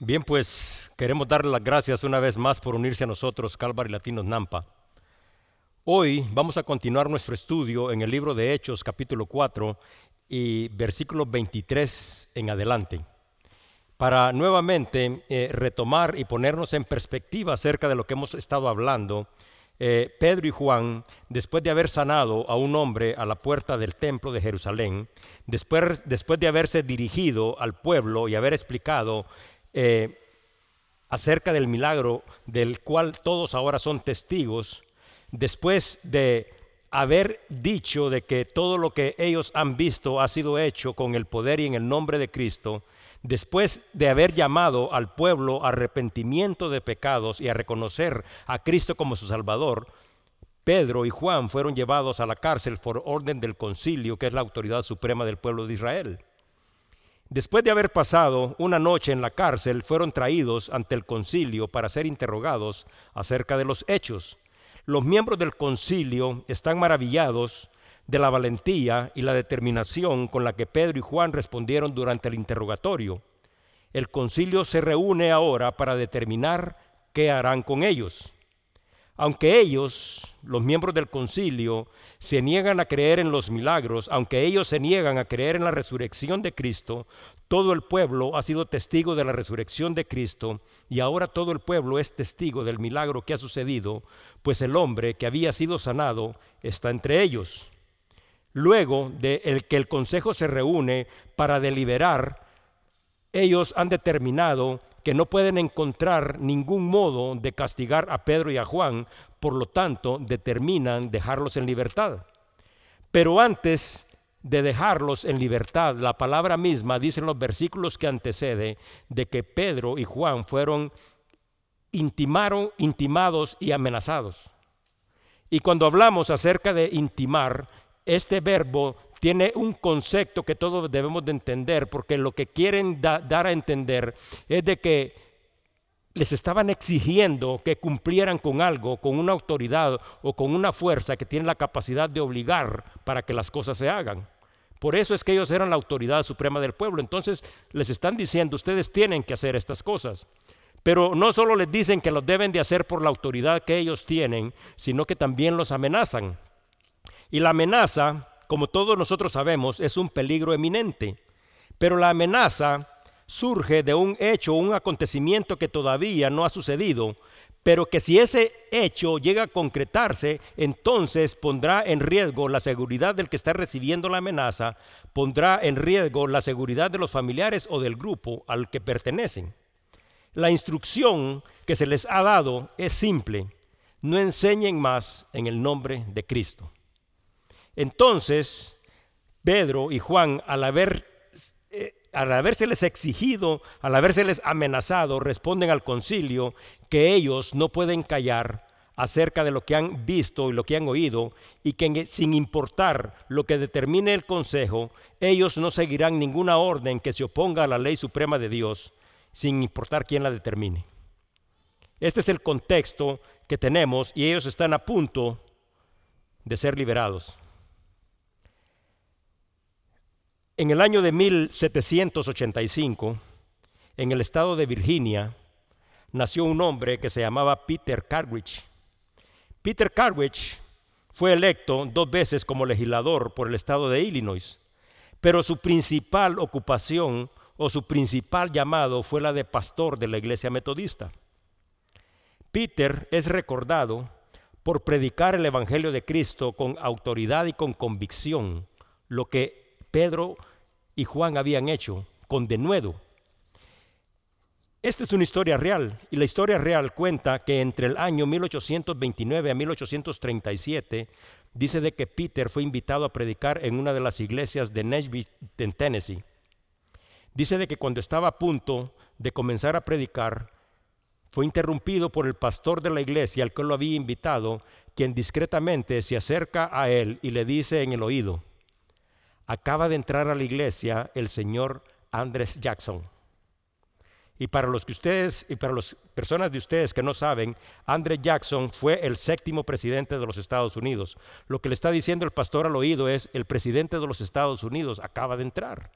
Bien, pues queremos darle las gracias una vez más por unirse a nosotros, Calvary Latinos Nampa. Hoy vamos a continuar nuestro estudio en el libro de Hechos, capítulo 4 y versículos 23 en adelante, para nuevamente eh, retomar y ponernos en perspectiva acerca de lo que hemos estado hablando. Eh, Pedro y Juan, después de haber sanado a un hombre a la puerta del templo de Jerusalén, después, después de haberse dirigido al pueblo y haber explicado eh, acerca del milagro del cual todos ahora son testigos, después de haber dicho de que todo lo que ellos han visto ha sido hecho con el poder y en el nombre de Cristo, después de haber llamado al pueblo a arrepentimiento de pecados y a reconocer a Cristo como su Salvador, Pedro y Juan fueron llevados a la cárcel por orden del concilio, que es la autoridad suprema del pueblo de Israel. Después de haber pasado una noche en la cárcel, fueron traídos ante el concilio para ser interrogados acerca de los hechos. Los miembros del concilio están maravillados de la valentía y la determinación con la que Pedro y Juan respondieron durante el interrogatorio. El concilio se reúne ahora para determinar qué harán con ellos. Aunque ellos, los miembros del concilio, se niegan a creer en los milagros, aunque ellos se niegan a creer en la resurrección de Cristo, todo el pueblo ha sido testigo de la resurrección de Cristo y ahora todo el pueblo es testigo del milagro que ha sucedido, pues el hombre que había sido sanado está entre ellos. Luego de que el consejo se reúne para deliberar, ellos han determinado que no pueden encontrar ningún modo de castigar a Pedro y a Juan, por lo tanto determinan dejarlos en libertad. Pero antes de dejarlos en libertad, la palabra misma dice en los versículos que antecede de que Pedro y Juan fueron intimaron, intimados y amenazados. Y cuando hablamos acerca de intimar, este verbo tiene un concepto que todos debemos de entender, porque lo que quieren dar a entender es de que les estaban exigiendo que cumplieran con algo, con una autoridad o con una fuerza que tiene la capacidad de obligar para que las cosas se hagan. Por eso es que ellos eran la autoridad suprema del pueblo. Entonces les están diciendo, ustedes tienen que hacer estas cosas. Pero no solo les dicen que lo deben de hacer por la autoridad que ellos tienen, sino que también los amenazan. Y la amenaza como todos nosotros sabemos, es un peligro eminente. Pero la amenaza surge de un hecho, un acontecimiento que todavía no ha sucedido, pero que si ese hecho llega a concretarse, entonces pondrá en riesgo la seguridad del que está recibiendo la amenaza, pondrá en riesgo la seguridad de los familiares o del grupo al que pertenecen. La instrucción que se les ha dado es simple, no enseñen más en el nombre de Cristo. Entonces, Pedro y Juan, al haber eh, al habérseles exigido, al habérseles amenazado, responden al concilio que ellos no pueden callar acerca de lo que han visto y lo que han oído, y que sin importar lo que determine el consejo, ellos no seguirán ninguna orden que se oponga a la ley suprema de Dios, sin importar quién la determine. Este es el contexto que tenemos y ellos están a punto de ser liberados. En el año de 1785, en el estado de Virginia, nació un hombre que se llamaba Peter Cartwright. Peter Cartwright fue electo dos veces como legislador por el estado de Illinois, pero su principal ocupación o su principal llamado fue la de pastor de la iglesia metodista. Peter es recordado por predicar el Evangelio de Cristo con autoridad y con convicción, lo que Pedro y Juan habían hecho con denuedo. Esta es una historia real y la historia real cuenta que entre el año 1829 a 1837 dice de que Peter fue invitado a predicar en una de las iglesias de Nashville, en Tennessee. Dice de que cuando estaba a punto de comenzar a predicar, fue interrumpido por el pastor de la iglesia al que lo había invitado, quien discretamente se acerca a él y le dice en el oído, acaba de entrar a la iglesia el señor Andrés Jackson. Y para los que ustedes y para las personas de ustedes que no saben, Andrés Jackson fue el séptimo presidente de los Estados Unidos. Lo que le está diciendo el pastor al oído es, el presidente de los Estados Unidos acaba de entrar.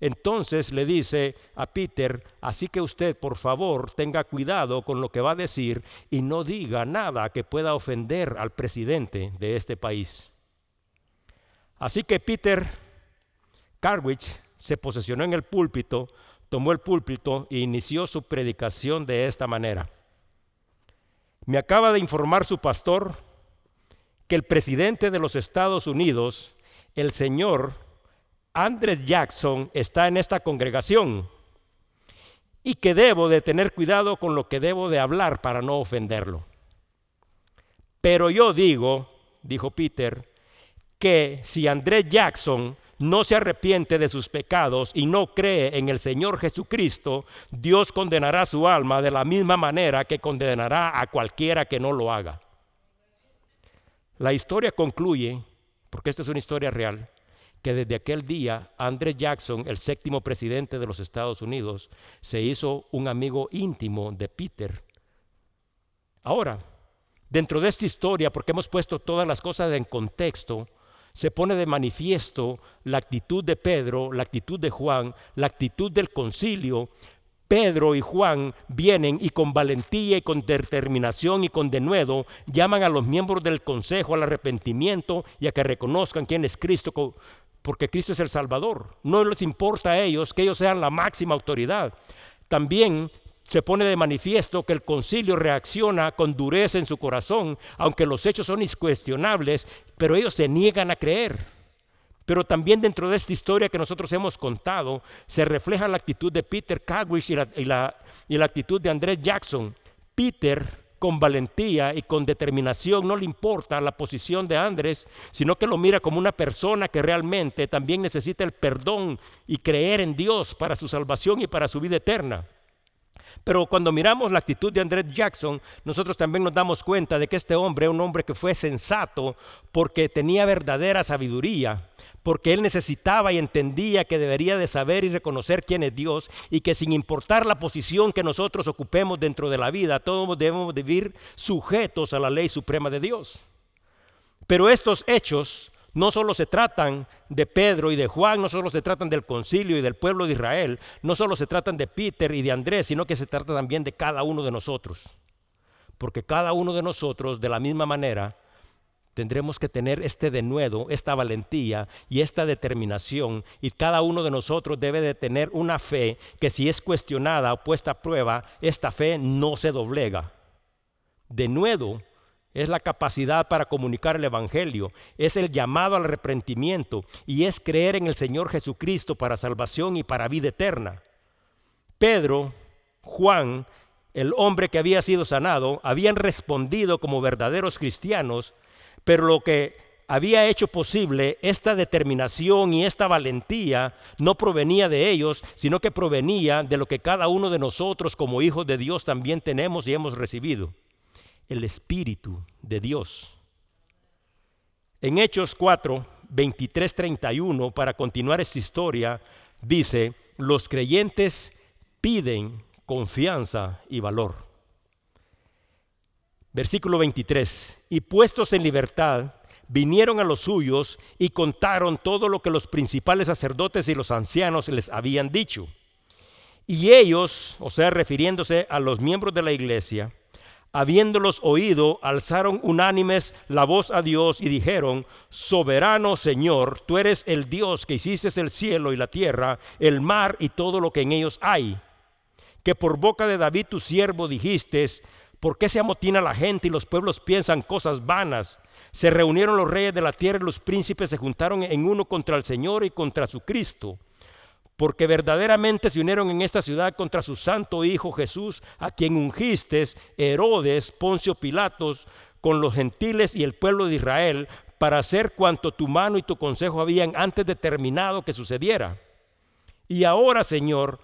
Entonces le dice a Peter, así que usted por favor tenga cuidado con lo que va a decir y no diga nada que pueda ofender al presidente de este país. Así que Peter Carwich se posesionó en el púlpito, tomó el púlpito e inició su predicación de esta manera. Me acaba de informar su pastor que el presidente de los Estados Unidos, el señor Andrés Jackson, está en esta congregación y que debo de tener cuidado con lo que debo de hablar para no ofenderlo. Pero yo digo, dijo Peter, que si Andrés Jackson no se arrepiente de sus pecados y no cree en el Señor Jesucristo, Dios condenará su alma de la misma manera que condenará a cualquiera que no lo haga. La historia concluye, porque esta es una historia real, que desde aquel día Andrés Jackson, el séptimo presidente de los Estados Unidos, se hizo un amigo íntimo de Peter. Ahora, dentro de esta historia, porque hemos puesto todas las cosas en contexto, se pone de manifiesto la actitud de Pedro, la actitud de Juan, la actitud del concilio. Pedro y Juan vienen y con valentía y con determinación y con denuedo llaman a los miembros del consejo al arrepentimiento y a que reconozcan quién es Cristo, porque Cristo es el Salvador. No les importa a ellos que ellos sean la máxima autoridad. También se pone de manifiesto que el concilio reacciona con dureza en su corazón, aunque los hechos son incuestionables, pero ellos se niegan a creer. Pero también dentro de esta historia que nosotros hemos contado, se refleja la actitud de Peter Cagwish y la, y la, y la actitud de Andrés Jackson. Peter, con valentía y con determinación, no le importa la posición de Andrés, sino que lo mira como una persona que realmente también necesita el perdón y creer en Dios para su salvación y para su vida eterna. Pero cuando miramos la actitud de Andrés Jackson, nosotros también nos damos cuenta de que este hombre un hombre que fue sensato porque tenía verdadera sabiduría, porque él necesitaba y entendía que debería de saber y reconocer quién es Dios y que sin importar la posición que nosotros ocupemos dentro de la vida, todos debemos vivir sujetos a la ley suprema de Dios. Pero estos hechos no solo se tratan de Pedro y de Juan, no solo se tratan del concilio y del pueblo de Israel, no solo se tratan de Peter y de Andrés, sino que se trata también de cada uno de nosotros. Porque cada uno de nosotros, de la misma manera, tendremos que tener este denuedo, esta valentía y esta determinación. Y cada uno de nosotros debe de tener una fe que si es cuestionada o puesta a prueba, esta fe no se doblega. Denuedo es la capacidad para comunicar el Evangelio, es el llamado al arrepentimiento y es creer en el Señor Jesucristo para salvación y para vida eterna. Pedro, Juan, el hombre que había sido sanado, habían respondido como verdaderos cristianos, pero lo que había hecho posible esta determinación y esta valentía no provenía de ellos, sino que provenía de lo que cada uno de nosotros como hijos de Dios también tenemos y hemos recibido el Espíritu de Dios. En Hechos 4, 23, 31, para continuar esta historia, dice, los creyentes piden confianza y valor. Versículo 23, y puestos en libertad, vinieron a los suyos y contaron todo lo que los principales sacerdotes y los ancianos les habían dicho. Y ellos, o sea, refiriéndose a los miembros de la iglesia, habiéndolos oído, alzaron unánimes la voz a Dios y dijeron, Soberano Señor, tú eres el Dios que hiciste el cielo y la tierra, el mar y todo lo que en ellos hay. Que por boca de David tu siervo dijiste, ¿por qué se amotina la gente y los pueblos piensan cosas vanas? Se reunieron los reyes de la tierra y los príncipes se juntaron en uno contra el Señor y contra su Cristo porque verdaderamente se unieron en esta ciudad contra su santo Hijo Jesús, a quien ungiste Herodes, Poncio Pilatos, con los gentiles y el pueblo de Israel, para hacer cuanto tu mano y tu consejo habían antes determinado que sucediera. Y ahora, Señor,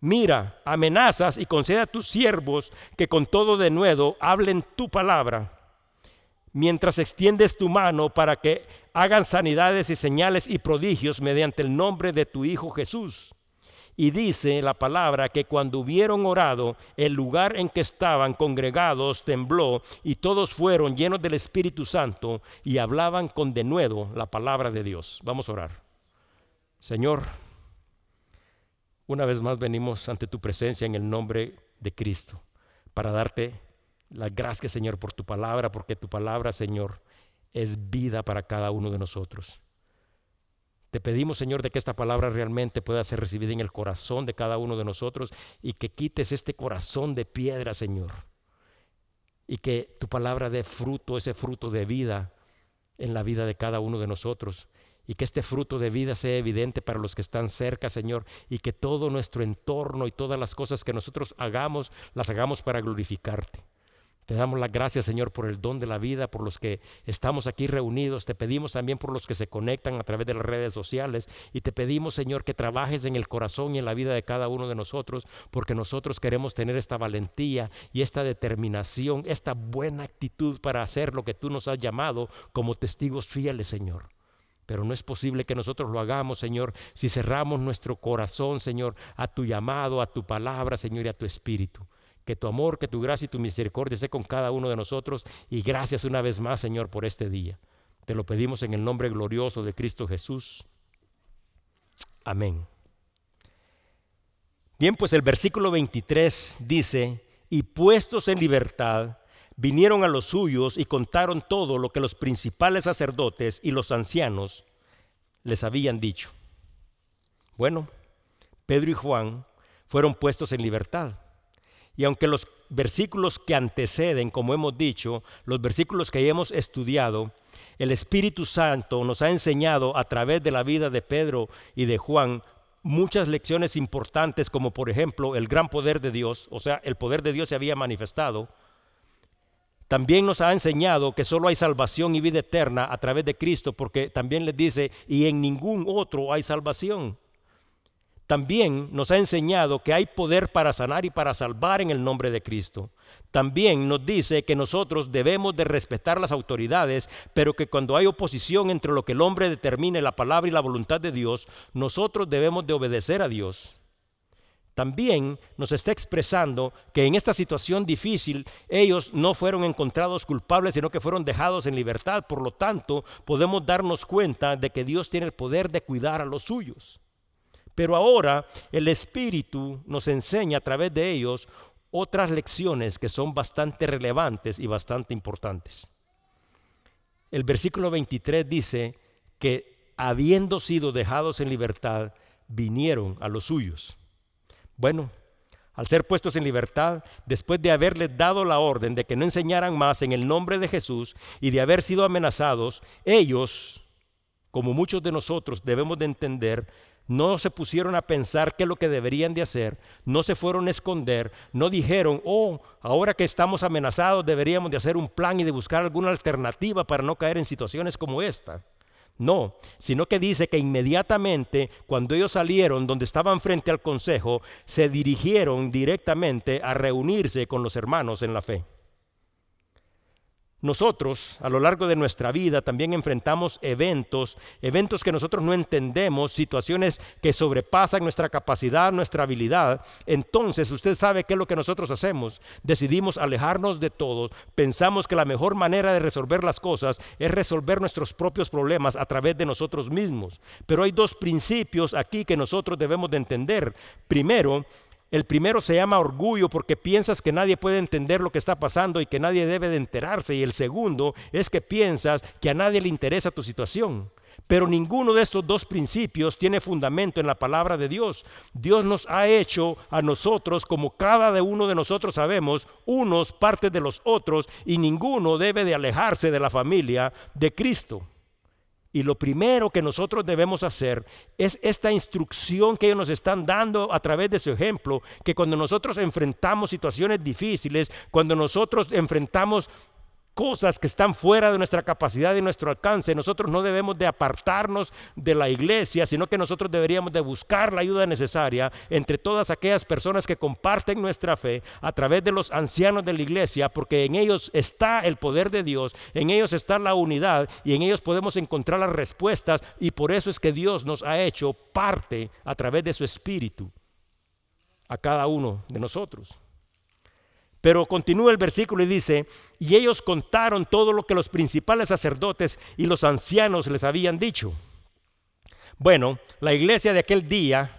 mira, amenazas y concede a tus siervos que con todo denuedo hablen tu palabra, mientras extiendes tu mano para que hagan sanidades y señales y prodigios mediante el nombre de tu Hijo Jesús. Y dice la palabra que cuando hubieron orado, el lugar en que estaban congregados tembló y todos fueron llenos del Espíritu Santo y hablaban con denuedo la palabra de Dios. Vamos a orar. Señor, Una vez más venimos ante tu presencia en el nombre de Cristo para darte las gracias, Señor, por tu palabra, porque tu palabra, Señor, es vida para cada uno de nosotros. Te pedimos, Señor, de que esta palabra realmente pueda ser recibida en el corazón de cada uno de nosotros y que quites este corazón de piedra, Señor. Y que tu palabra dé fruto, ese fruto de vida en la vida de cada uno de nosotros. Y que este fruto de vida sea evidente para los que están cerca, Señor. Y que todo nuestro entorno y todas las cosas que nosotros hagamos, las hagamos para glorificarte. Te damos las gracias, Señor, por el don de la vida, por los que estamos aquí reunidos. Te pedimos también por los que se conectan a través de las redes sociales. Y te pedimos, Señor, que trabajes en el corazón y en la vida de cada uno de nosotros, porque nosotros queremos tener esta valentía y esta determinación, esta buena actitud para hacer lo que tú nos has llamado como testigos fieles, Señor. Pero no es posible que nosotros lo hagamos, Señor, si cerramos nuestro corazón, Señor, a tu llamado, a tu palabra, Señor, y a tu espíritu. Que tu amor, que tu gracia y tu misericordia esté con cada uno de nosotros. Y gracias una vez más, Señor, por este día. Te lo pedimos en el nombre glorioso de Cristo Jesús. Amén. Bien, pues el versículo 23 dice, y puestos en libertad, vinieron a los suyos y contaron todo lo que los principales sacerdotes y los ancianos les habían dicho. Bueno, Pedro y Juan fueron puestos en libertad. Y aunque los versículos que anteceden, como hemos dicho, los versículos que hemos estudiado, el Espíritu Santo nos ha enseñado a través de la vida de Pedro y de Juan muchas lecciones importantes, como por ejemplo el gran poder de Dios, o sea, el poder de Dios se había manifestado. También nos ha enseñado que solo hay salvación y vida eterna a través de Cristo, porque también les dice, y en ningún otro hay salvación también nos ha enseñado que hay poder para sanar y para salvar en el nombre de Cristo. También nos dice que nosotros debemos de respetar las autoridades, pero que cuando hay oposición entre lo que el hombre determine, la palabra y la voluntad de Dios, nosotros debemos de obedecer a Dios. También nos está expresando que en esta situación difícil ellos no fueron encontrados culpables, sino que fueron dejados en libertad. Por lo tanto, podemos darnos cuenta de que Dios tiene el poder de cuidar a los suyos. Pero ahora el Espíritu nos enseña a través de ellos otras lecciones que son bastante relevantes y bastante importantes. El versículo 23 dice que habiendo sido dejados en libertad, vinieron a los suyos. Bueno, al ser puestos en libertad, después de haberles dado la orden de que no enseñaran más en el nombre de Jesús y de haber sido amenazados, ellos, como muchos de nosotros, debemos de entender, no se pusieron a pensar qué es lo que deberían de hacer, no se fueron a esconder, no dijeron, oh, ahora que estamos amenazados deberíamos de hacer un plan y de buscar alguna alternativa para no caer en situaciones como esta. No, sino que dice que inmediatamente cuando ellos salieron donde estaban frente al consejo, se dirigieron directamente a reunirse con los hermanos en la fe. Nosotros a lo largo de nuestra vida también enfrentamos eventos, eventos que nosotros no entendemos, situaciones que sobrepasan nuestra capacidad, nuestra habilidad. Entonces usted sabe qué es lo que nosotros hacemos. Decidimos alejarnos de todo. Pensamos que la mejor manera de resolver las cosas es resolver nuestros propios problemas a través de nosotros mismos. Pero hay dos principios aquí que nosotros debemos de entender. Primero, el primero se llama orgullo porque piensas que nadie puede entender lo que está pasando y que nadie debe de enterarse. Y el segundo es que piensas que a nadie le interesa tu situación. Pero ninguno de estos dos principios tiene fundamento en la palabra de Dios. Dios nos ha hecho a nosotros, como cada uno de nosotros sabemos, unos parte de los otros y ninguno debe de alejarse de la familia de Cristo. Y lo primero que nosotros debemos hacer es esta instrucción que ellos nos están dando a través de su ejemplo, que cuando nosotros enfrentamos situaciones difíciles, cuando nosotros enfrentamos cosas que están fuera de nuestra capacidad y nuestro alcance. Nosotros no debemos de apartarnos de la iglesia, sino que nosotros deberíamos de buscar la ayuda necesaria entre todas aquellas personas que comparten nuestra fe a través de los ancianos de la iglesia, porque en ellos está el poder de Dios, en ellos está la unidad y en ellos podemos encontrar las respuestas y por eso es que Dios nos ha hecho parte a través de su espíritu a cada uno de nosotros. Pero continúa el versículo y dice, y ellos contaron todo lo que los principales sacerdotes y los ancianos les habían dicho. Bueno, la iglesia de aquel día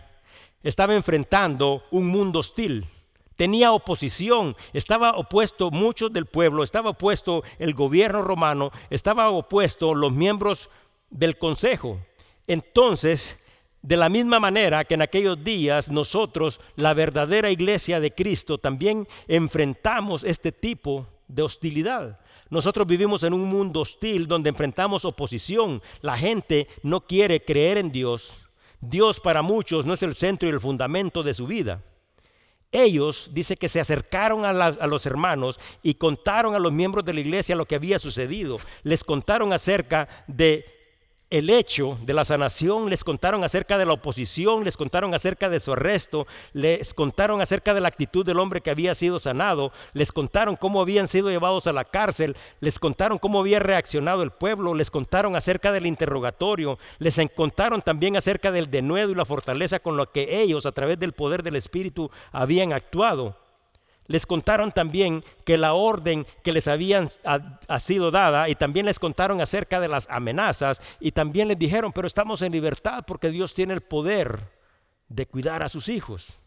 estaba enfrentando un mundo hostil. Tenía oposición, estaba opuesto muchos del pueblo, estaba opuesto el gobierno romano, estaba opuesto los miembros del consejo. Entonces, de la misma manera que en aquellos días nosotros, la verdadera iglesia de Cristo, también enfrentamos este tipo de hostilidad. Nosotros vivimos en un mundo hostil donde enfrentamos oposición. La gente no quiere creer en Dios. Dios para muchos no es el centro y el fundamento de su vida. Ellos, dice que se acercaron a, a, los hermanos y contaron a los miembros de la iglesia lo que había sucedido. Les contaron acerca de el hecho de la sanación, les contaron acerca de la oposición, les contaron acerca de su arresto, les contaron acerca de la actitud del hombre que había sido sanado, les contaron cómo habían sido llevados a la cárcel, les contaron cómo había reaccionado el pueblo, les contaron acerca del interrogatorio, les contaron también acerca del denuedo y la fortaleza con lo que ellos a través del poder del Espíritu habían actuado. Les contaron también que la orden que les habían ha, sido dada y también les contaron acerca de las amenazas y también les dijeron, pero estamos en libertad porque Dios tiene el poder de cuidar a sus hijos.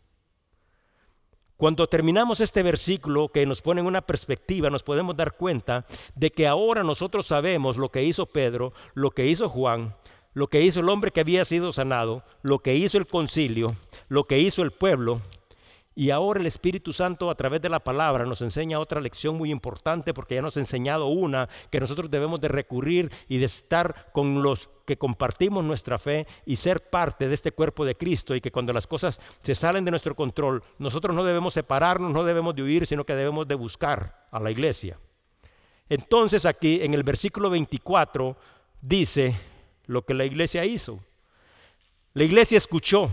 Cuando terminamos este versículo que nos pone en una perspectiva, nos podemos dar cuenta de que ahora nosotros sabemos lo que hizo Pedro, lo que hizo Juan, lo que hizo el hombre que había sido sanado, lo que hizo el concilio, lo que hizo el pueblo y ahora el Espíritu Santo a través de la palabra nos enseña otra lección muy importante porque ya nos ha enseñado una que nosotros debemos de recurrir y de estar con los que compartimos nuestra fe y ser parte de este cuerpo de Cristo y que cuando las cosas se salen de nuestro control, nosotros no debemos separarnos, no debemos de huir, sino que debemos de buscar a la iglesia. Entonces aquí en el versículo 24 dice lo que la iglesia hizo. La iglesia escuchó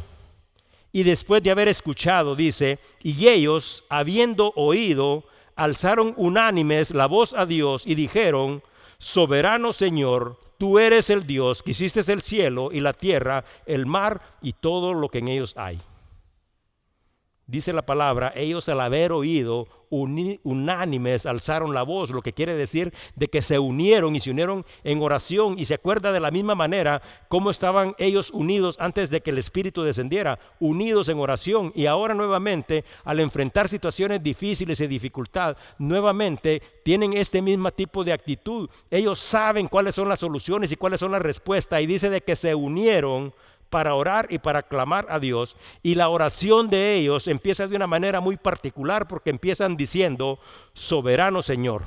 y después de haber escuchado, dice, y ellos, habiendo oído, alzaron unánimes la voz a Dios y dijeron, Soberano Señor, tú eres el Dios que hiciste el cielo y la tierra, el mar y todo lo que en ellos hay. Dice la palabra, ellos al haber oído unánimes alzaron la voz, lo que quiere decir de que se unieron y se unieron en oración y se acuerda de la misma manera cómo estaban ellos unidos antes de que el Espíritu descendiera, unidos en oración y ahora nuevamente al enfrentar situaciones difíciles y dificultad, nuevamente tienen este mismo tipo de actitud. Ellos saben cuáles son las soluciones y cuáles son las respuestas y dice de que se unieron para orar y para clamar a Dios. Y la oración de ellos empieza de una manera muy particular porque empiezan diciendo, soberano Señor.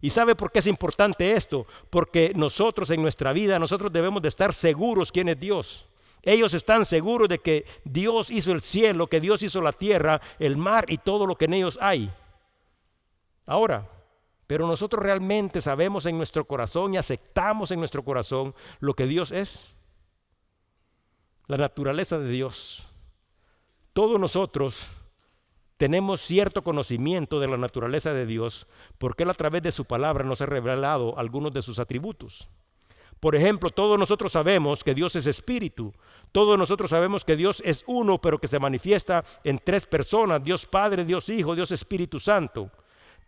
¿Y sabe por qué es importante esto? Porque nosotros en nuestra vida, nosotros debemos de estar seguros quién es Dios. Ellos están seguros de que Dios hizo el cielo, que Dios hizo la tierra, el mar y todo lo que en ellos hay. Ahora, pero nosotros realmente sabemos en nuestro corazón y aceptamos en nuestro corazón lo que Dios es la naturaleza de Dios. Todos nosotros tenemos cierto conocimiento de la naturaleza de Dios porque Él a través de su palabra nos ha revelado algunos de sus atributos. Por ejemplo, todos nosotros sabemos que Dios es espíritu. Todos nosotros sabemos que Dios es uno, pero que se manifiesta en tres personas, Dios Padre, Dios Hijo, Dios Espíritu Santo.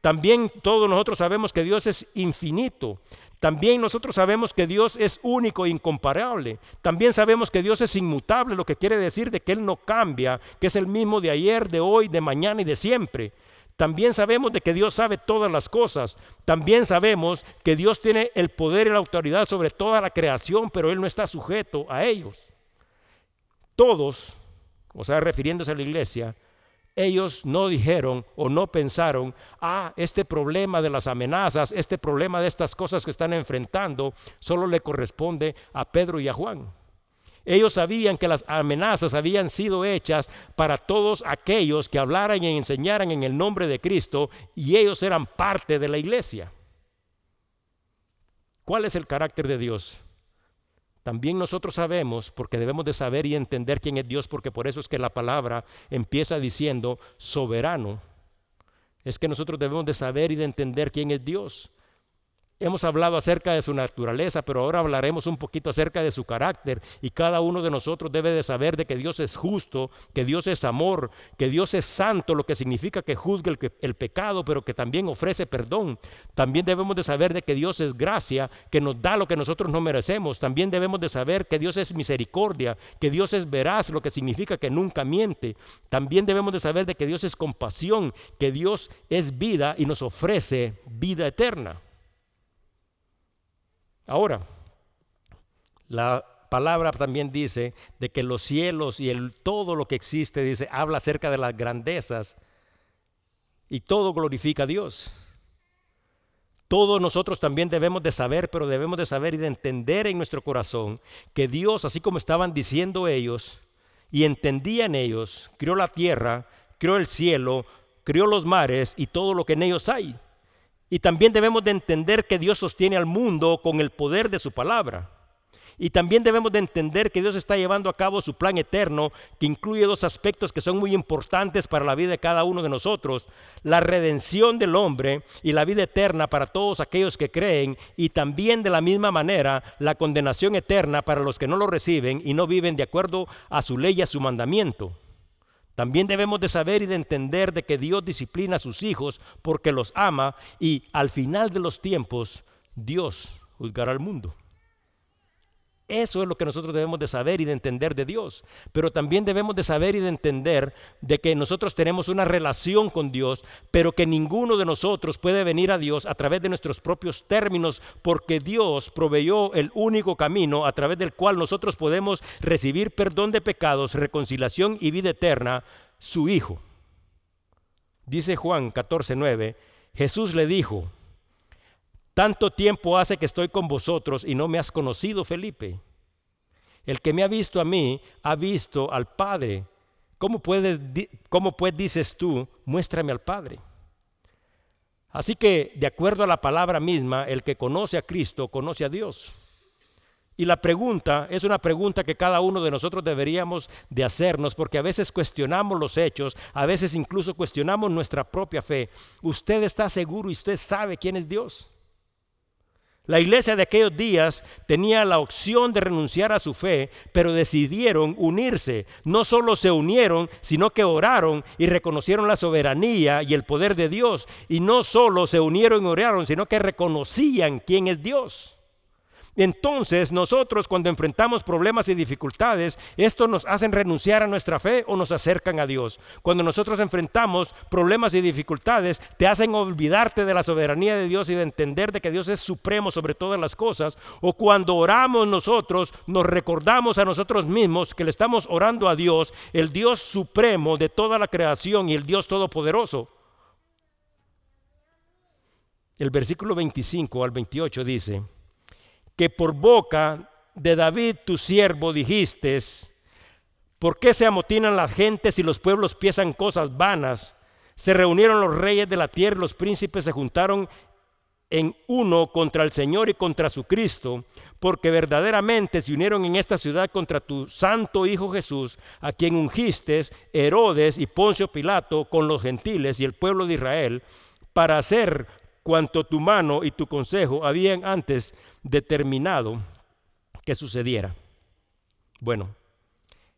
También todos nosotros sabemos que Dios es infinito. También nosotros sabemos que Dios es único e incomparable. También sabemos que Dios es inmutable, lo que quiere decir de que Él no cambia, que es el mismo de ayer, de hoy, de mañana y de siempre. También sabemos de que Dios sabe todas las cosas. También sabemos que Dios tiene el poder y la autoridad sobre toda la creación, pero Él no está sujeto a ellos. Todos, o sea, refiriéndose a la iglesia, ellos no dijeron o no pensaron, ah, este problema de las amenazas, este problema de estas cosas que están enfrentando, solo le corresponde a Pedro y a Juan. Ellos sabían que las amenazas habían sido hechas para todos aquellos que hablaran y enseñaran en el nombre de Cristo y ellos eran parte de la iglesia. ¿Cuál es el carácter de Dios? También nosotros sabemos, porque debemos de saber y entender quién es Dios, porque por eso es que la palabra empieza diciendo soberano. Es que nosotros debemos de saber y de entender quién es Dios. Hemos hablado acerca de su naturaleza, pero ahora hablaremos un poquito acerca de su carácter. Y cada uno de nosotros debe de saber de que Dios es justo, que Dios es amor, que Dios es santo, lo que significa que juzga el, el, pecado, pero que también ofrece perdón. También debemos de saber de que Dios es gracia, que nos da lo que nosotros no merecemos. También debemos de saber que Dios es misericordia, que Dios es veraz, lo que significa que nunca miente. También debemos de saber de que Dios es compasión, que Dios es vida y nos ofrece vida eterna. Ahora, la palabra también dice de que los cielos y el, todo lo que existe, dice, habla acerca de las grandezas y todo glorifica a Dios. Todos nosotros también debemos de saber, pero debemos de saber y de entender en nuestro corazón que Dios, así como estaban diciendo ellos, y entendían ellos, creó la tierra, creó el cielo, creó los mares y todo lo que en ellos hay. Y también debemos de entender que Dios sostiene al mundo con el poder de su palabra. Y también debemos de entender que Dios está llevando a cabo su plan eterno, que incluye dos aspectos que son muy importantes para la vida de cada uno de nosotros, la redención del hombre y la vida eterna para todos aquellos que creen, y también de la misma manera la condenación eterna para los que no lo reciben y no viven de acuerdo a su ley y a su mandamiento. También debemos de saber y de entender de que Dios disciplina a sus hijos porque los ama y al final de los tiempos Dios juzgará al mundo. Eso es lo que nosotros debemos de saber y de entender de Dios. Pero también debemos de saber y de entender de que nosotros tenemos una relación con Dios, pero que ninguno de nosotros puede venir a Dios a través de nuestros propios términos, porque Dios proveyó el único camino a través del cual nosotros podemos recibir perdón de pecados, reconciliación y vida eterna, su Hijo. Dice Juan 14:9, Jesús le dijo, tanto tiempo hace que estoy con vosotros y no me has conocido, Felipe. El que me ha visto a mí, ha visto al Padre. ¿Cómo, puedes, cómo pues dices tú, muéstrame al Padre? Así que, de acuerdo a la palabra misma, el que conoce a Cristo, conoce a Dios. Y la pregunta es una pregunta que cada uno de nosotros deberíamos de hacernos, porque a veces cuestionamos los hechos, a veces incluso cuestionamos nuestra propia fe. ¿Usted está seguro y usted sabe quién es Dios? La iglesia de aquellos días tenía la opción de renunciar a su fe, pero decidieron unirse. No solo se unieron, sino que oraron y reconocieron la soberanía y el poder de Dios. Y no solo se unieron y oraron, sino que reconocían quién es Dios. Entonces nosotros cuando enfrentamos problemas y dificultades, esto nos hacen renunciar a nuestra fe o nos acercan a Dios. Cuando nosotros enfrentamos problemas y dificultades, te hacen olvidarte de la soberanía de Dios y de entender de que Dios es supremo sobre todas las cosas. O cuando oramos nosotros, nos recordamos a nosotros mismos que le estamos orando a Dios, el Dios supremo de toda la creación y el Dios todopoderoso. El versículo 25 al 28 dice, que por boca de David tu siervo dijiste, ¿por qué se amotinan las gentes y los pueblos piensan cosas vanas? Se reunieron los reyes de la tierra y los príncipes se juntaron en uno contra el Señor y contra su Cristo, porque verdaderamente se unieron en esta ciudad contra tu santo Hijo Jesús, a quien ungiste Herodes y Poncio Pilato con los gentiles y el pueblo de Israel, para hacer cuanto tu mano y tu consejo habían antes determinado que sucediera. Bueno,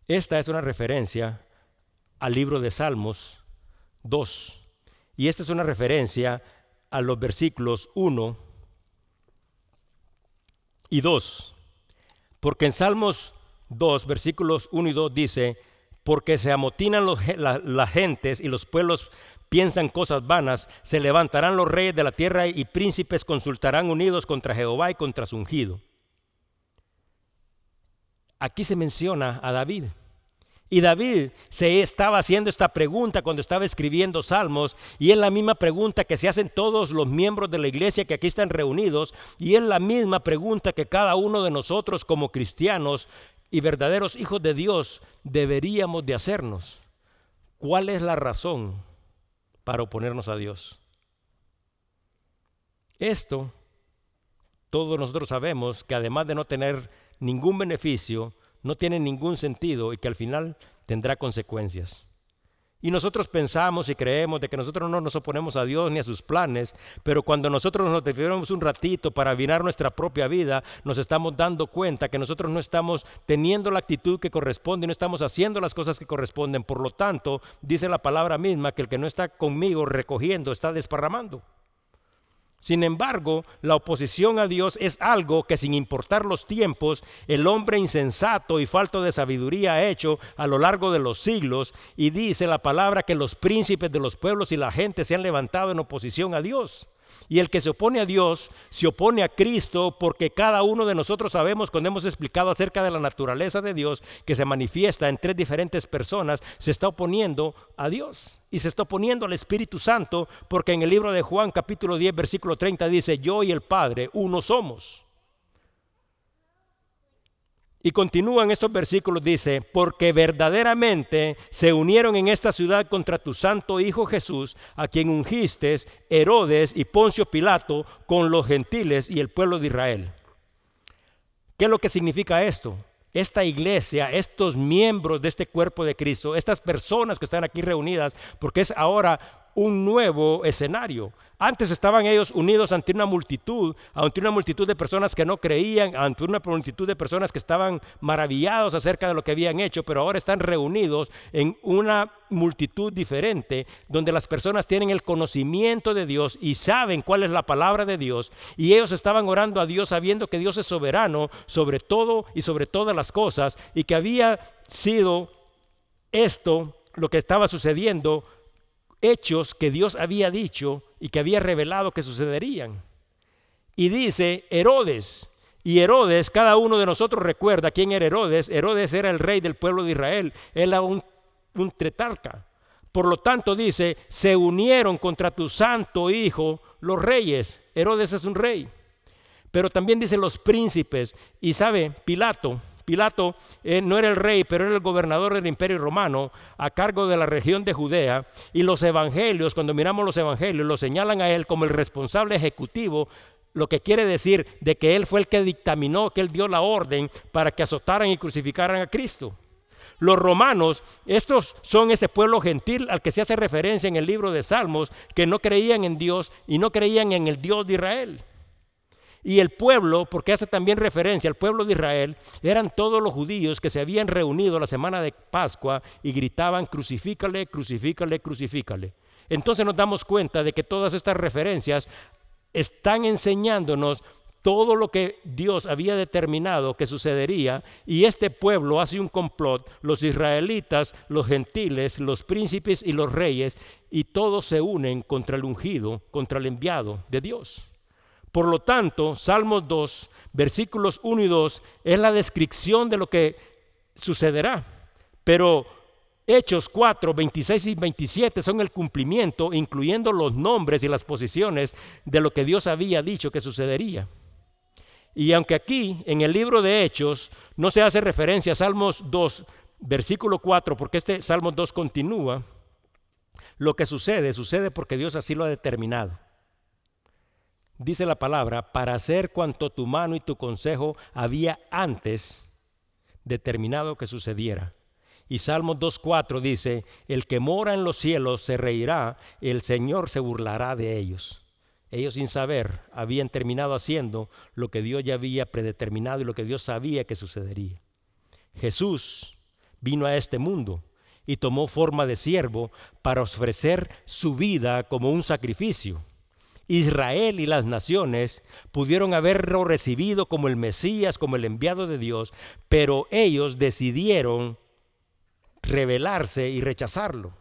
esta es una referencia al libro de Salmos 2 y esta es una referencia a los versículos 1 y 2. Porque en Salmos 2, versículos 1 y 2 dice, porque se amotinan las gentes y los pueblos piensan cosas vanas, se levantarán los reyes de la tierra y príncipes consultarán unidos contra Jehová y contra su ungido. Aquí se menciona a David. Y David se estaba haciendo esta pregunta cuando estaba escribiendo Salmos, y es la misma pregunta que se hacen todos los miembros de la iglesia que aquí están reunidos, y es la misma pregunta que cada uno de nosotros como cristianos y verdaderos hijos de Dios deberíamos de hacernos. ¿Cuál es la razón para oponernos a Dios. Esto, todos nosotros sabemos que además de no tener ningún beneficio, no tiene ningún sentido y que al final tendrá consecuencias. Y nosotros pensamos y creemos de que nosotros no nos oponemos a Dios ni a sus planes, pero cuando nosotros nos detuvimos un ratito para mirar nuestra propia vida, nos estamos dando cuenta que nosotros no estamos teniendo la actitud que corresponde, no estamos haciendo las cosas que corresponden. Por lo tanto, dice la palabra misma que el que no está conmigo recogiendo está desparramando. Sin embargo, la oposición a Dios es algo que sin importar los tiempos, el hombre insensato y falto de sabiduría ha hecho a lo largo de los siglos y dice la palabra que los príncipes de los pueblos y la gente se han levantado en oposición a Dios. Y el que se opone a Dios se opone a Cristo porque cada uno de nosotros sabemos cuando hemos explicado acerca de la naturaleza de Dios que se manifiesta en tres diferentes personas, se está oponiendo a Dios y se está oponiendo al Espíritu Santo porque en el libro de Juan capítulo 10 versículo 30 dice, yo y el Padre uno somos. Y continúa en estos versículos, dice, porque verdaderamente se unieron en esta ciudad contra tu santo Hijo Jesús, a quien ungiste Herodes y Poncio Pilato con los gentiles y el pueblo de Israel. ¿Qué es lo que significa esto? Esta iglesia, estos miembros de este cuerpo de Cristo, estas personas que están aquí reunidas, porque es ahora un nuevo escenario. Antes estaban ellos unidos ante una multitud, ante una multitud de personas que no creían, ante una multitud de personas que estaban maravillados acerca de lo que habían hecho, pero ahora están reunidos en una multitud diferente, donde las personas tienen el conocimiento de Dios y saben cuál es la palabra de Dios, y ellos estaban orando a Dios sabiendo que Dios es soberano sobre todo y sobre todas las cosas, y que había sido esto lo que estaba sucediendo hechos que Dios había dicho y que había revelado que sucederían. Y dice Herodes, y Herodes, cada uno de nosotros recuerda quién era Herodes. Herodes era el rey del pueblo de Israel, era un, un tretarca. Por lo tanto dice, se unieron contra tu santo hijo los reyes. Herodes es un rey. Pero también dice los príncipes. Y sabe, Pilato, Pilato eh, no era el rey, pero era el gobernador del imperio romano a cargo de la región de Judea. Y los evangelios, cuando miramos los evangelios, lo señalan a él como el responsable ejecutivo lo que quiere decir de que él fue el que dictaminó, que él dio la orden para que azotaran y crucificaran a Cristo. Los romanos, estos son ese pueblo gentil al que se hace referencia en el libro de Salmos, que no creían en Dios y no creían en el Dios de Israel. Y el pueblo, porque hace también referencia al pueblo de Israel, eran todos los judíos que se habían reunido la semana de Pascua y gritaban, crucifícale, crucifícale, crucifícale. Entonces nos damos cuenta de que todas estas referencias están enseñándonos todo lo que Dios había determinado que sucedería y este pueblo hace un complot, los israelitas, los gentiles, los príncipes y los reyes, y todos se unen contra el ungido, contra el enviado de Dios. Por lo tanto, Salmos 2, versículos 1 y 2 es la descripción de lo que sucederá. Pero Hechos 4, 26 y 27 son el cumplimiento, incluyendo los nombres y las posiciones de lo que Dios había dicho que sucedería. Y aunque aquí en el libro de Hechos no se hace referencia a Salmos 2, versículo 4, porque este Salmos 2 continúa, lo que sucede sucede porque Dios así lo ha determinado dice la palabra, para hacer cuanto tu mano y tu consejo había antes determinado que sucediera. Y Salmos 2.4 dice, el que mora en los cielos se reirá, el Señor se burlará de ellos. Ellos sin saber habían terminado haciendo lo que Dios ya había predeterminado y lo que Dios sabía que sucedería. Jesús vino a este mundo y tomó forma de siervo para ofrecer su vida como un sacrificio Israel y las naciones pudieron haberlo recibido como el Mesías, como el enviado de Dios, pero ellos decidieron rebelarse y rechazarlo.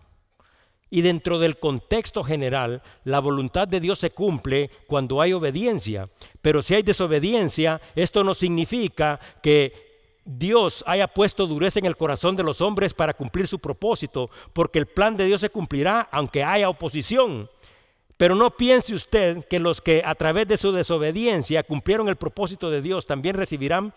Y dentro del contexto general, la voluntad de Dios se cumple cuando hay obediencia. Pero si hay desobediencia, esto no significa que Dios haya puesto dureza en el corazón de los hombres para cumplir su propósito, porque el plan de Dios se cumplirá aunque haya oposición. Pero no piense usted que los que a través de su desobediencia cumplieron el propósito de Dios también recibirán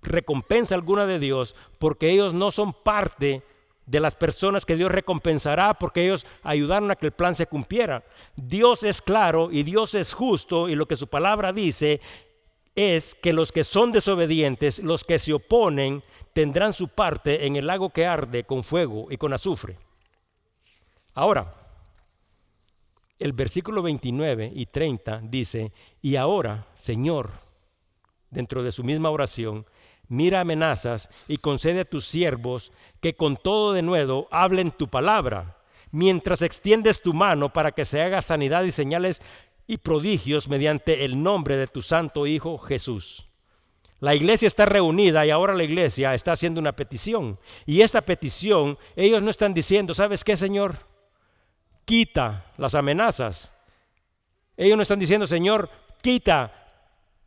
recompensa alguna de Dios, porque ellos no son parte de las personas que Dios recompensará porque ellos ayudaron a que el plan se cumpliera. Dios es claro y Dios es justo y lo que su palabra dice es que los que son desobedientes, los que se oponen, tendrán su parte en el lago que arde con fuego y con azufre. Ahora, el versículo 29 y 30 dice, y ahora, Señor, dentro de su misma oración, mira amenazas y concede a tus siervos que con todo de nuevo hablen tu palabra, mientras extiendes tu mano para que se haga sanidad y señales y prodigios mediante el nombre de tu santo Hijo Jesús. La iglesia está reunida y ahora la iglesia está haciendo una petición. Y esta petición, ellos no están diciendo, ¿sabes qué, Señor? Quita las amenazas. Ellos no están diciendo, Señor, quita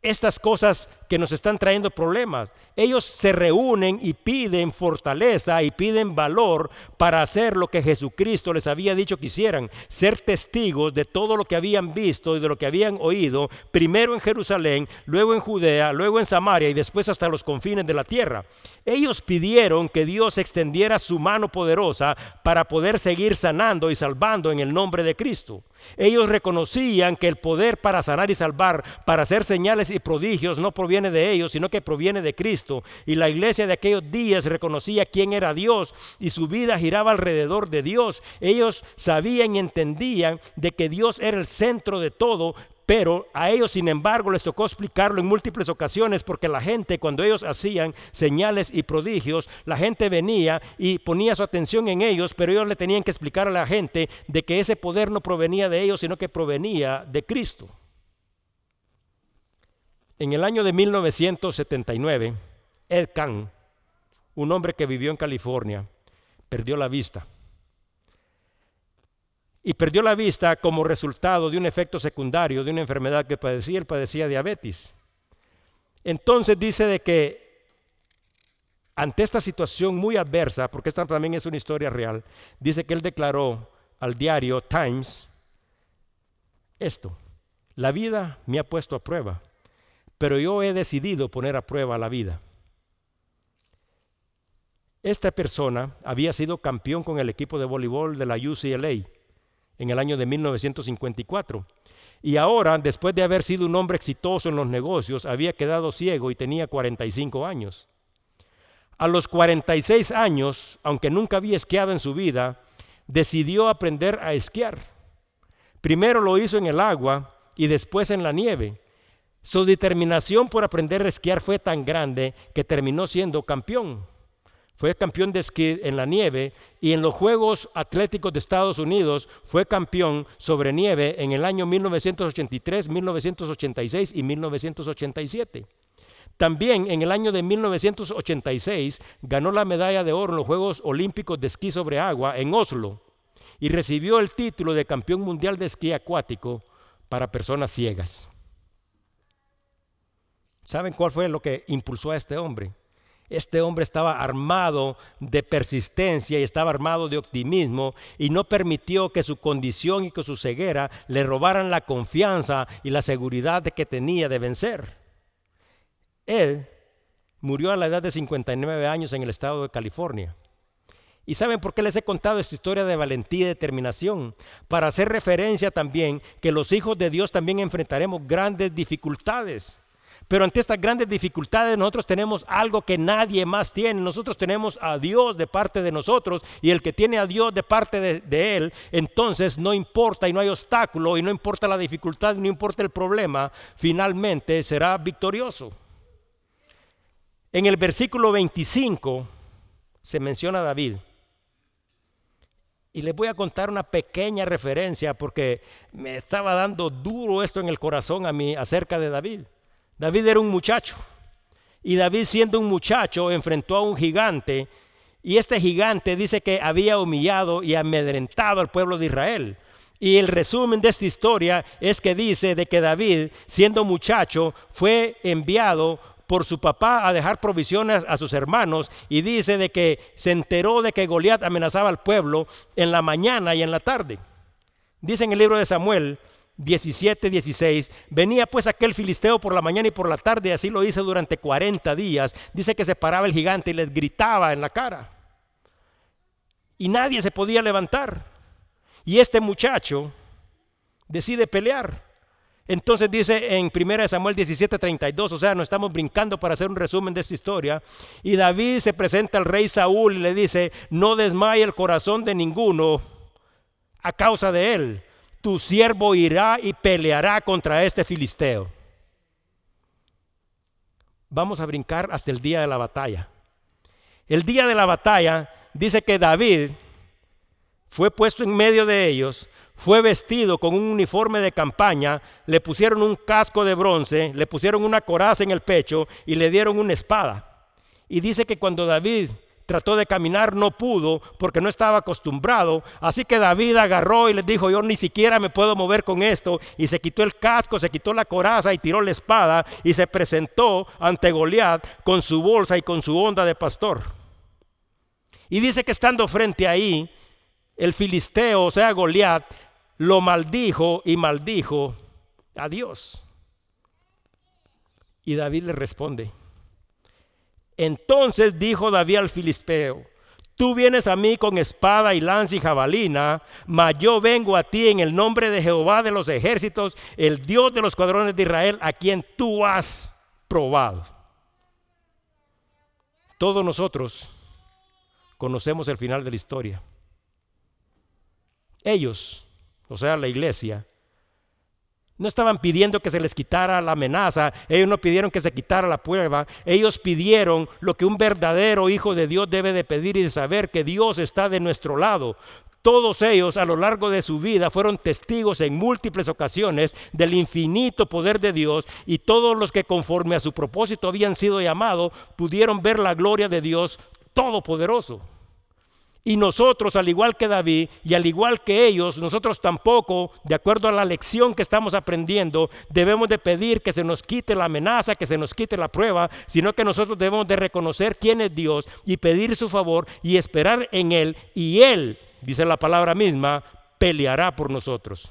estas cosas que nos están trayendo problemas. Ellos se reúnen y piden fortaleza y piden valor para hacer lo que Jesucristo les había dicho que hicieran, ser testigos de todo lo que habían visto y de lo que habían oído, primero en Jerusalén, luego en Judea, luego en Samaria y después hasta los confines de la tierra. Ellos pidieron que Dios extendiera su mano poderosa para poder seguir sanando y salvando en el nombre de Cristo. Ellos reconocían que el poder para sanar y salvar, para hacer señales y prodigios, no proviene de ellos, sino que proviene de Cristo. Y la iglesia de aquellos días reconocía quién era Dios y su vida giraba alrededor de Dios. Ellos sabían y entendían de que Dios era el centro de todo, pero a ellos, sin embargo, les tocó explicarlo en múltiples ocasiones porque la gente, cuando ellos hacían señales y prodigios, la gente venía y ponía su atención en ellos, pero ellos le tenían que explicar a la gente de que ese poder no provenía de ellos, sino que provenía de Cristo. En el año de 1979, Ed Kahn, un hombre que vivió en California, perdió la vista y perdió la vista como resultado de un efecto secundario de una enfermedad que padecía, él padecía diabetes. Entonces dice de que ante esta situación muy adversa, porque esta también es una historia real, dice que él declaró al diario Times esto, la vida me ha puesto a prueba, pero yo he decidido poner a prueba la vida. Esta persona había sido campeón con el equipo de voleibol de la UCLA en el año de 1954. Y ahora, después de haber sido un hombre exitoso en los negocios, había quedado ciego y tenía 45 años. A los 46 años, aunque nunca había esquiado en su vida, decidió aprender a esquiar. Primero lo hizo en el agua y después en la nieve. Su determinación por aprender a esquiar fue tan grande que terminó siendo campeón. Fue campeón de esquí en la nieve y en los Juegos Atléticos de Estados Unidos fue campeón sobre nieve en el año 1983, 1986 y 1987. También en el año de 1986 ganó la medalla de oro en los Juegos Olímpicos de Esquí sobre Agua en Oslo y recibió el título de campeón mundial de esquí acuático para personas ciegas. ¿Saben cuál fue lo que impulsó a este hombre? Este hombre estaba armado de persistencia y estaba armado de optimismo y no permitió que su condición y que su ceguera le robaran la confianza y la seguridad de que tenía de vencer. Él murió a la edad de 59 años en el estado de California. ¿Y saben por qué les he contado esta historia de valentía y determinación? Para hacer referencia también que los hijos de Dios también enfrentaremos grandes dificultades. Pero ante estas grandes dificultades nosotros tenemos algo que nadie más tiene. Nosotros tenemos a Dios de parte de nosotros y el que tiene a Dios de parte de, Él, entonces no importa y no hay obstáculo y no importa la dificultad, no importa el problema, finalmente será victorioso. En el versículo 25 se menciona a David. Y les voy a contar una pequeña referencia porque me estaba dando duro esto en el corazón a mí acerca de David. David era un muchacho. Y David siendo un muchacho enfrentó a un gigante. Y este gigante dice que había humillado y amedrentado al pueblo de Israel. Y el resumen de esta historia es que dice de que David, siendo muchacho, fue enviado por su papá a dejar provisiones a sus hermanos y dice de que se enteró de que Goliat amenazaba al pueblo en la mañana y en la tarde. Dice en el libro de Samuel 17, 16. Venía pues aquel filisteo por la mañana y por la tarde, así lo hizo durante 40 días. Dice que se paraba el gigante y les gritaba en la cara. Y nadie se podía levantar. Y este muchacho decide pelear. Entonces dice en 1 Samuel 17, 32, o sea, no estamos brincando para hacer un resumen de esta historia. Y David se presenta al rey Saúl y le dice, no desmaye el corazón de ninguno a causa de él, tu siervo irá y peleará contra este filisteo. Vamos a brincar hasta el día de la batalla. El día de la batalla dice que David fue puesto en medio de ellos, fue vestido con un uniforme de campaña, le pusieron un casco de bronce, le pusieron una coraza en el pecho y le dieron una espada. Y dice que cuando David trató de caminar no pudo porque no estaba acostumbrado. Así que David agarró y les dijo, yo ni siquiera me puedo mover con esto. Y se quitó el casco, se quitó la coraza y tiró la espada y se presentó ante Goliat con su bolsa y con su onda de pastor. Y dice que estando frente ahí, el filisteo, o sea, Goliat, lo maldijo y maldijo a Dios. Y David le responde, entonces dijo David al filisteo, tú vienes a mí con espada y lanza y jabalina, mas yo vengo a ti en el nombre de Jehová de los ejércitos, el Dios de los cuadrones de Israel, a quien tú has probado. Todos nosotros conocemos el final de la historia. Ellos, o sea, la iglesia, no estaban pidiendo que se les quitara la amenaza, ellos no pidieron que se quitara la prueba, ellos pidieron lo que un verdadero hijo de Dios debe de pedir y de saber que Dios está de nuestro lado. Todos ellos a lo largo de su vida fueron testigos en múltiples ocasiones del infinito poder de Dios y todos los que conforme a su propósito habían sido llamados pudieron ver la gloria de Dios Todopoderoso. Y nosotros, al igual que David y al igual que ellos, nosotros tampoco, de acuerdo a la lección que estamos aprendiendo, debemos de pedir que se nos quite la amenaza, que se nos quite la prueba, sino que nosotros debemos de reconocer quién es Dios y pedir su favor y esperar en Él. Y Él, dice la palabra misma, peleará por nosotros.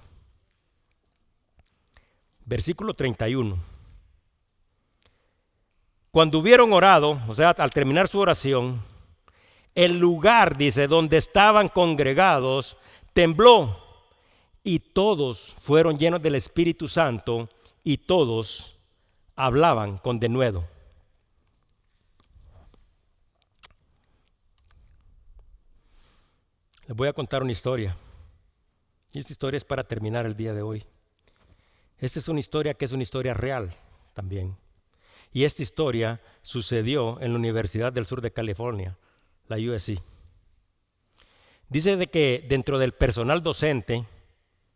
Versículo 31. Cuando hubieron orado, o sea, al terminar su oración, el lugar, dice, donde estaban congregados, tembló y todos fueron llenos del Espíritu Santo y todos hablaban con denuedo. Les voy a contar una historia. Y esta historia es para terminar el día de hoy. Esta es una historia que es una historia real también. Y esta historia sucedió en la Universidad del Sur de California la USC. Dice de que dentro del personal docente,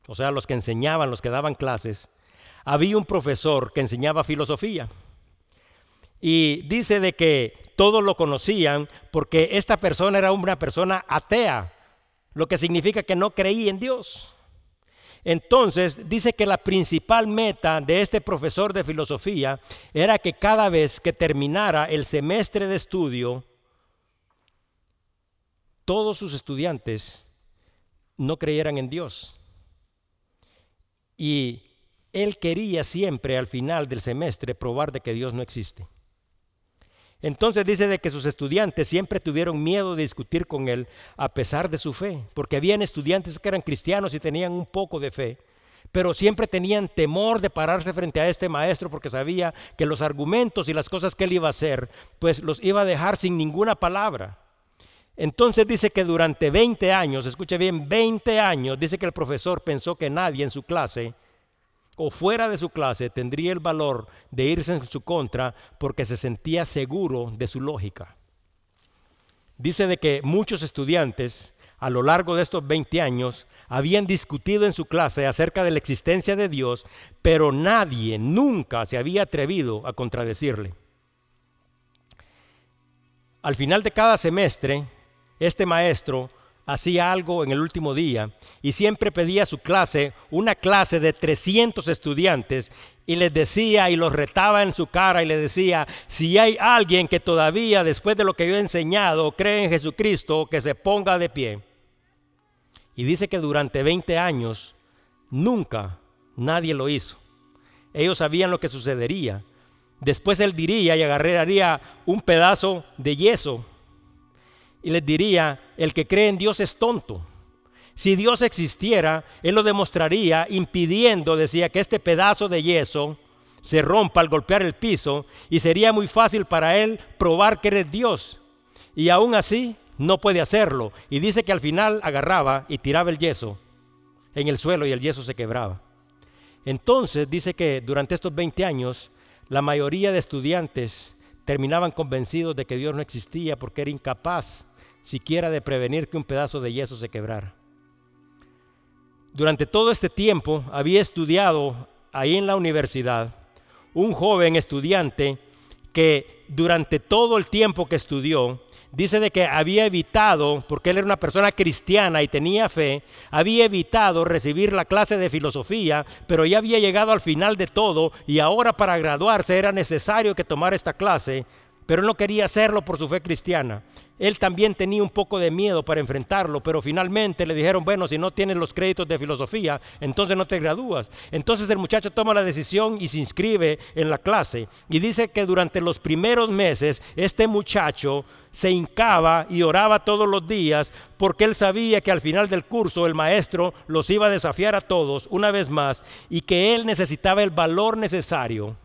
o sea, los que enseñaban, los que daban clases, había un profesor que enseñaba filosofía. Y dice de que todos lo conocían porque esta persona era una persona atea, lo que significa que no creía en Dios. Entonces dice que la principal meta de este profesor de filosofía era que cada vez que terminara el semestre de estudio, todos sus estudiantes no creyeran en Dios. Y él quería siempre al final del semestre probar de que Dios no existe. Entonces dice de que sus estudiantes siempre tuvieron miedo de discutir con él a pesar de su fe, porque habían estudiantes que eran cristianos y tenían un poco de fe, pero siempre tenían temor de pararse frente a este maestro porque sabía que los argumentos y las cosas que él iba a hacer, pues los iba a dejar sin ninguna palabra. Entonces dice que durante 20 años, escuche bien, 20 años, dice que el profesor pensó que nadie en su clase o fuera de su clase tendría el valor de irse en su contra porque se sentía seguro de su lógica. Dice de que muchos estudiantes a lo largo de estos 20 años habían discutido en su clase acerca de la existencia de Dios, pero nadie nunca se había atrevido a contradecirle. Al final de cada semestre, este maestro hacía algo en el último día y siempre pedía a su clase, una clase de 300 estudiantes, y les decía y los retaba en su cara y les decía, si hay alguien que todavía después de lo que yo he enseñado cree en Jesucristo, que se ponga de pie. Y dice que durante 20 años nunca nadie lo hizo. Ellos sabían lo que sucedería. Después él diría y agarraría un pedazo de yeso y les diría, el que cree en Dios es tonto. Si Dios existiera, Él lo demostraría impidiendo, decía, que este pedazo de yeso se rompa al golpear el piso y sería muy fácil para Él probar que eres Dios. Y aún así no puede hacerlo. Y dice que al final agarraba y tiraba el yeso en el suelo y el yeso se quebraba. Entonces dice que durante estos 20 años la mayoría de estudiantes terminaban convencidos de que Dios no existía porque era incapaz siquiera de prevenir que un pedazo de yeso se quebrara. Durante todo este tiempo había estudiado ahí en la universidad un joven estudiante que durante todo el tiempo que estudió dice de que había evitado, porque él era una persona cristiana y tenía fe, había evitado recibir la clase de filosofía, pero ya había llegado al final de todo y ahora para graduarse era necesario que tomara esta clase pero él no quería hacerlo por su fe cristiana. Él también tenía un poco de miedo para enfrentarlo, pero finalmente le dijeron, bueno, si no tienes los créditos de filosofía, entonces no te gradúas. Entonces el muchacho toma la decisión y se inscribe en la clase. Y dice que durante los primeros meses este muchacho se hincaba y oraba todos los días porque él sabía que al final del curso el maestro los iba a desafiar a todos una vez más y que él necesitaba el valor necesario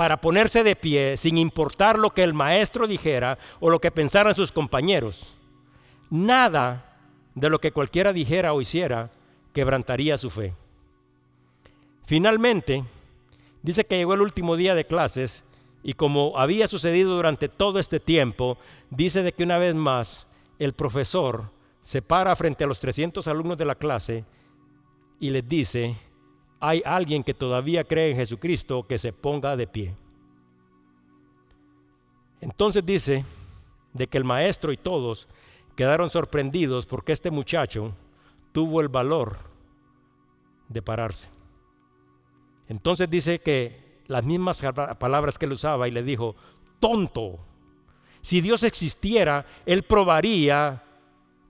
para ponerse de pie sin importar lo que el maestro dijera o lo que pensaran sus compañeros. Nada de lo que cualquiera dijera o hiciera quebrantaría su fe. Finalmente, dice que llegó el último día de clases y como había sucedido durante todo este tiempo, dice de que una vez más el profesor se para frente a los 300 alumnos de la clase y les dice, hay alguien que todavía cree en Jesucristo que se ponga de pie. Entonces dice de que el maestro y todos quedaron sorprendidos porque este muchacho tuvo el valor de pararse. Entonces dice que las mismas palabras que él usaba y le dijo, tonto, si Dios existiera, él probaría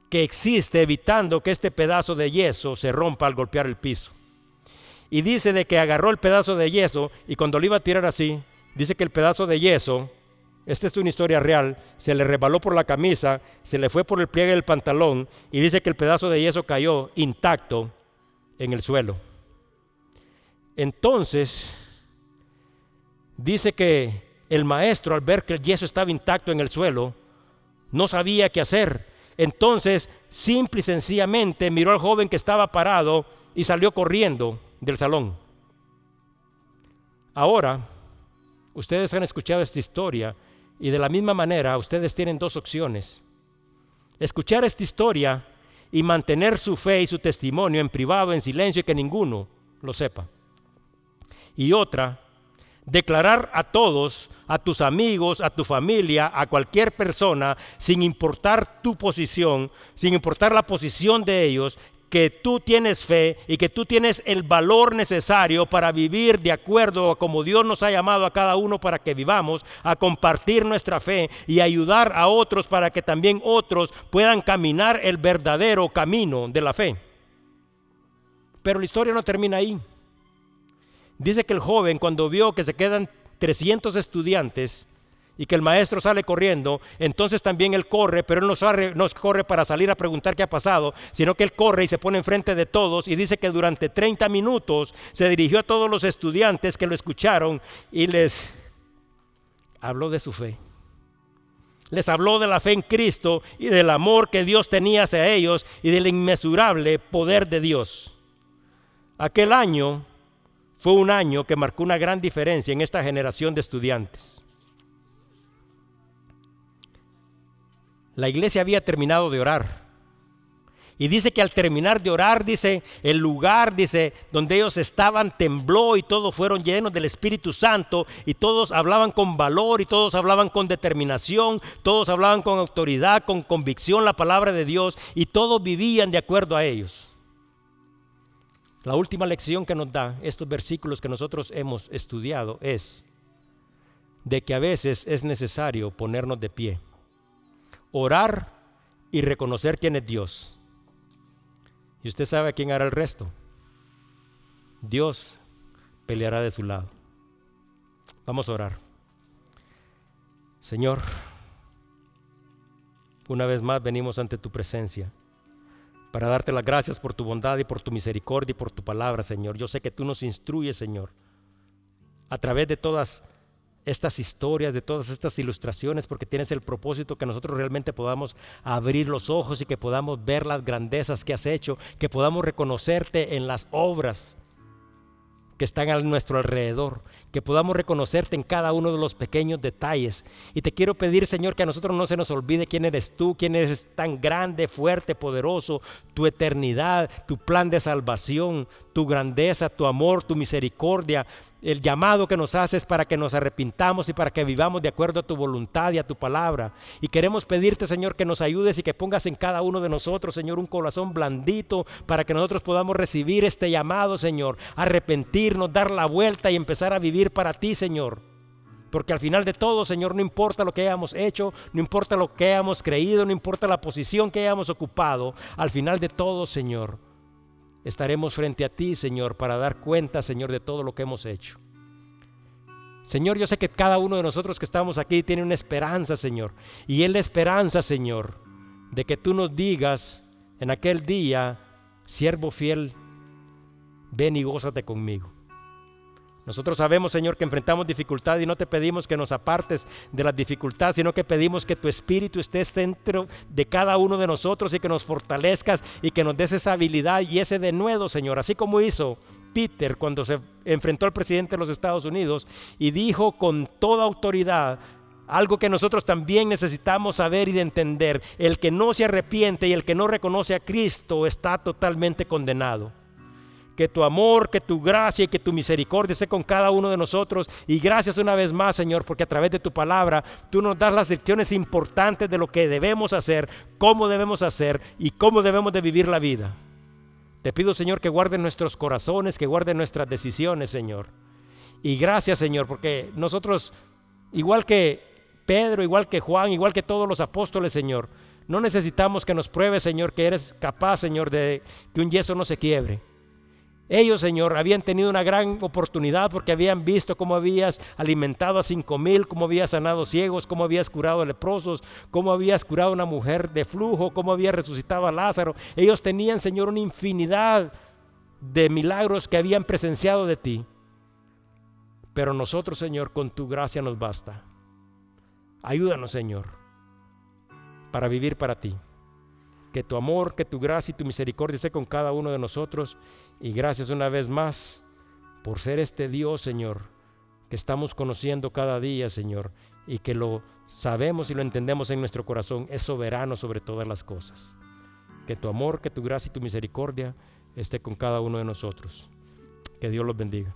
que existe evitando que este pedazo de yeso se rompa al golpear el piso. Y dice de que agarró el pedazo de yeso y cuando lo iba a tirar así, dice que el pedazo de yeso, esta es una historia real, se le rebaló por la camisa, se le fue por el pliegue del pantalón y dice que el pedazo de yeso cayó intacto en el suelo. Entonces, dice que el maestro al ver que el yeso estaba intacto en el suelo, no sabía qué hacer. Entonces, simple y sencillamente miró al joven que estaba parado y salió corriendo del salón. Ahora, ustedes han escuchado esta historia y de la misma manera ustedes tienen dos opciones. Escuchar esta historia y mantener su fe y su testimonio en privado, en silencio y que ninguno lo sepa. Y otra, declarar a todos, a tus amigos, a tu familia, a cualquier persona, sin importar tu posición, sin importar la posición de ellos, que tú tienes fe y que tú tienes el valor necesario para vivir de acuerdo a como Dios nos ha llamado a cada uno para que vivamos, a compartir nuestra fe y ayudar a otros para que también otros puedan caminar el verdadero camino de la fe. Pero la historia no termina ahí. Dice que el joven cuando vio que se quedan 300 estudiantes, y que el maestro sale corriendo, entonces también él corre, pero él no, corre para salir a preguntar qué ha pasado, sino que él corre y se pone enfrente de todos y dice que durante 30 minutos se dirigió a todos los estudiantes que lo escucharon y les habló de su fe. Les habló de la fe en Cristo y del amor que Dios tenía hacia ellos y del inmesurable poder de Dios. Aquel año fue un año que marcó una gran diferencia en esta generación de estudiantes. La iglesia había terminado de orar. Y dice que al terminar de orar, dice, el lugar, dice, donde ellos estaban tembló y todos fueron llenos del Espíritu Santo y todos hablaban con valor y todos hablaban con determinación, todos hablaban con autoridad, con convicción la palabra de Dios y todos vivían de acuerdo a ellos. La última lección que nos da estos versículos que nosotros hemos estudiado es de que a veces es necesario ponernos de pie orar y reconocer quién es Dios. Y usted sabe quién hará el resto. Dios peleará de su lado. Vamos a orar. Señor, una vez más venimos ante tu presencia para darte las gracias por tu bondad y por tu misericordia y por tu palabra, Señor. Yo sé que tú nos instruyes, Señor, a través de todas estas historias, de todas estas ilustraciones, porque tienes el propósito que nosotros realmente podamos abrir los ojos y que podamos ver las grandezas que has hecho, que podamos reconocerte en las obras que están a nuestro alrededor, que podamos reconocerte en cada uno de los pequeños detalles. Y te quiero pedir, Señor, que a nosotros no se nos olvide quién eres tú, quién eres tan grande, fuerte, poderoso, tu eternidad, tu plan de salvación, tu grandeza, tu amor, tu misericordia, el llamado que nos haces para que nos arrepintamos y para que vivamos de acuerdo a tu voluntad y a tu palabra. Y queremos pedirte, Señor, que nos ayudes y que pongas en cada uno de nosotros, Señor, un corazón blandito para que nosotros podamos recibir este llamado, Señor, arrepentirnos, dar la vuelta y empezar a vivir para ti, Señor. Porque al final de todo, Señor, no importa lo que hayamos hecho, no importa lo que hayamos creído, no importa la posición que hayamos ocupado, al final de todo, Señor, estaremos frente a ti, Señor, para dar cuenta, Señor, de todo lo que hemos hecho. Señor, yo sé que cada uno de nosotros que estamos aquí tiene una esperanza, Señor. Y es la esperanza, Señor, de que tú nos digas en aquel día, siervo fiel, ven y gózate conmigo. Nosotros sabemos, Señor, que enfrentamos dificultad y no te pedimos que nos apartes de las dificultades, sino que pedimos que tu Espíritu esté dentro de cada uno de nosotros y que nos fortalezcas y que nos des esa habilidad y ese denuedo, Señor, así como hizo Peter cuando se enfrentó al presidente de los Estados Unidos y dijo con toda autoridad, algo que nosotros también necesitamos saber y de entender. El que no se arrepiente y el que no reconoce a Cristo está totalmente condenado que tu amor, que tu gracia y que tu misericordia esté con cada uno de nosotros. Y gracias una vez más, Señor, porque a través de tu palabra tú nos das las lecciones importantes de lo que debemos hacer, cómo debemos hacer y cómo debemos de vivir la vida. Te pido, Señor, que guarde nuestros corazones, que guarde nuestras decisiones, Señor. Y gracias, Señor, porque nosotros, igual que Pedro, igual que Juan, igual que todos los apóstoles, Señor, no necesitamos que nos pruebes, Señor, que eres capaz, Señor, de que un yeso no se quiebre. Ellos, Señor, habían tenido una gran oportunidad porque habían visto cómo habías alimentado a cinco mil, cómo habías sanado ciegos, cómo habías curado a leprosos, cómo habías curado a una mujer de flujo, cómo habías resucitado a Lázaro. Ellos tenían, Señor, una infinidad de milagros que habían presenciado de ti. Pero nosotros, Señor, con tu gracia nos basta. Ayúdanos, Señor, para vivir para ti. Que tu amor, que tu gracia y tu misericordia esté con cada uno de nosotros. Y gracias una vez más por ser este Dios, Señor, que estamos conociendo cada día, Señor, y que lo sabemos y lo entendemos en nuestro corazón, es soberano sobre todas las cosas. Que tu amor, que tu gracia y tu misericordia esté con cada uno de nosotros. Que Dios los bendiga.